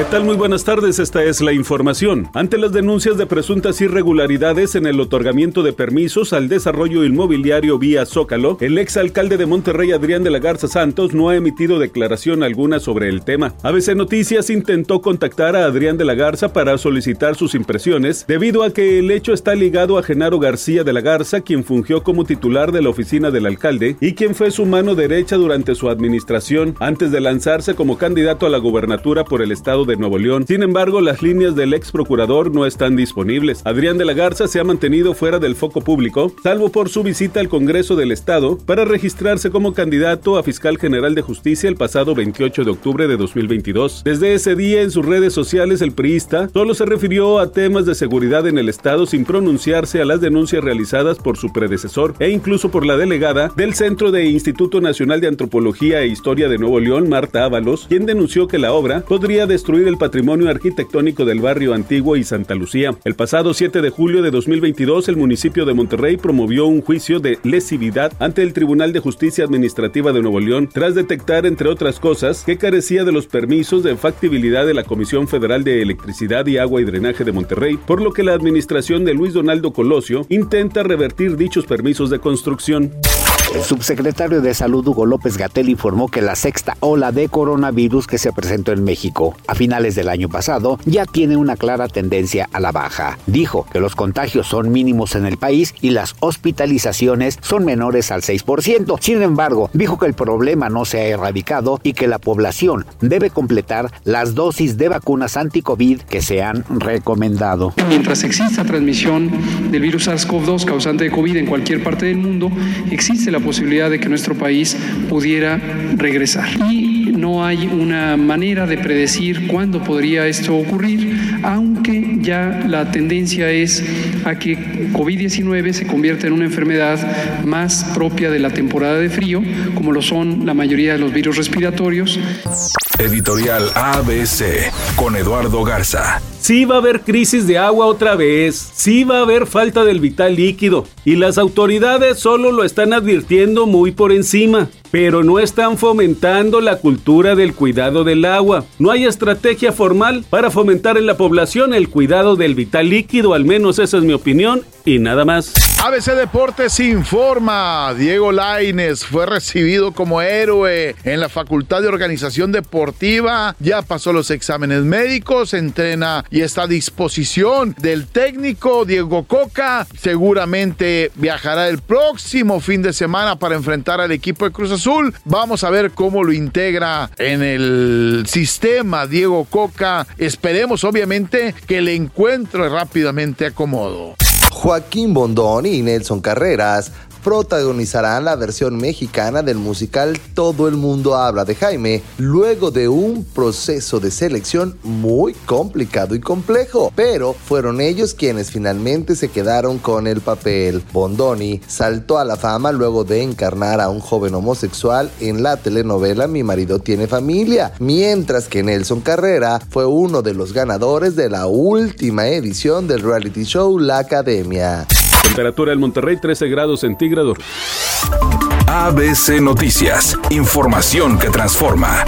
¿Qué tal? Muy buenas tardes, esta es la información. Ante las denuncias de presuntas irregularidades en el otorgamiento de permisos al desarrollo inmobiliario vía Zócalo, el exalcalde de Monterrey, Adrián de la Garza Santos, no ha emitido declaración alguna sobre el tema. ABC Noticias intentó contactar a Adrián de la Garza para solicitar sus impresiones, debido a que el hecho está ligado a Genaro García de la Garza, quien fungió como titular de la oficina del alcalde y quien fue su mano derecha durante su administración antes de lanzarse como candidato a la gobernatura por el estado de de Nuevo León. Sin embargo, las líneas del ex procurador no están disponibles. Adrián de la Garza se ha mantenido fuera del foco público, salvo por su visita al Congreso del Estado para registrarse como candidato a fiscal general de justicia el pasado 28 de octubre de 2022. Desde ese día en sus redes sociales el priista solo se refirió a temas de seguridad en el Estado sin pronunciarse a las denuncias realizadas por su predecesor e incluso por la delegada del Centro de Instituto Nacional de Antropología e Historia de Nuevo León, Marta Ábalos, quien denunció que la obra podría destruir el patrimonio arquitectónico del barrio Antiguo y Santa Lucía. El pasado 7 de julio de 2022, el municipio de Monterrey promovió un juicio de lesividad ante el Tribunal de Justicia Administrativa de Nuevo León, tras detectar, entre otras cosas, que carecía de los permisos de factibilidad de la Comisión Federal de Electricidad y Agua y Drenaje de Monterrey, por lo que la administración de Luis Donaldo Colosio intenta revertir dichos permisos de construcción. El subsecretario de Salud Hugo López Gatel informó que la sexta ola de coronavirus que se presentó en México a finales del año pasado ya tiene una clara tendencia a la baja. Dijo que los contagios son mínimos en el país y las hospitalizaciones son menores al 6%. Sin embargo, dijo que el problema no se ha erradicado y que la población debe completar las dosis de vacunas anti-COVID que se han recomendado. Mientras exista transmisión del virus SARS-CoV-2 causante de COVID en cualquier parte del mundo, existe la posibilidad de que nuestro país pudiera regresar. Y no hay una manera de predecir cuándo podría esto ocurrir, aunque ya la tendencia es a que COVID-19 se convierta en una enfermedad más propia de la temporada de frío, como lo son la mayoría de los virus respiratorios. Editorial ABC con Eduardo Garza. Sí va a haber crisis de agua otra vez, sí va a haber falta del vital líquido. Y las autoridades solo lo están advirtiendo muy por encima. Pero no están fomentando la cultura del cuidado del agua. No hay estrategia formal para fomentar en la población el cuidado del vital líquido, al menos esa es mi opinión, y nada más. ABC Deportes informa, Diego Laines fue recibido como héroe en la Facultad de Organización Deportiva, ya pasó los exámenes médicos, entrena y está a disposición del técnico Diego Coca, seguramente viajará el próximo fin de semana para enfrentar al equipo de Cruz Azul. Vamos a ver cómo lo integra en el sistema Diego Coca. Esperemos obviamente que le encuentre rápidamente acomodo. Joaquín Bondoni y Nelson Carreras protagonizarán la versión mexicana del musical Todo el mundo habla de Jaime, luego de un proceso de selección muy complicado y complejo, pero fueron ellos quienes finalmente se quedaron con el papel. Bondoni saltó a la fama luego de encarnar a un joven homosexual en la telenovela Mi marido tiene familia, mientras que Nelson Carrera fue uno de los ganadores de la última edición del reality show La Academia. Temperatura en Monterrey 13 grados centígrados. ABC Noticias, información que transforma.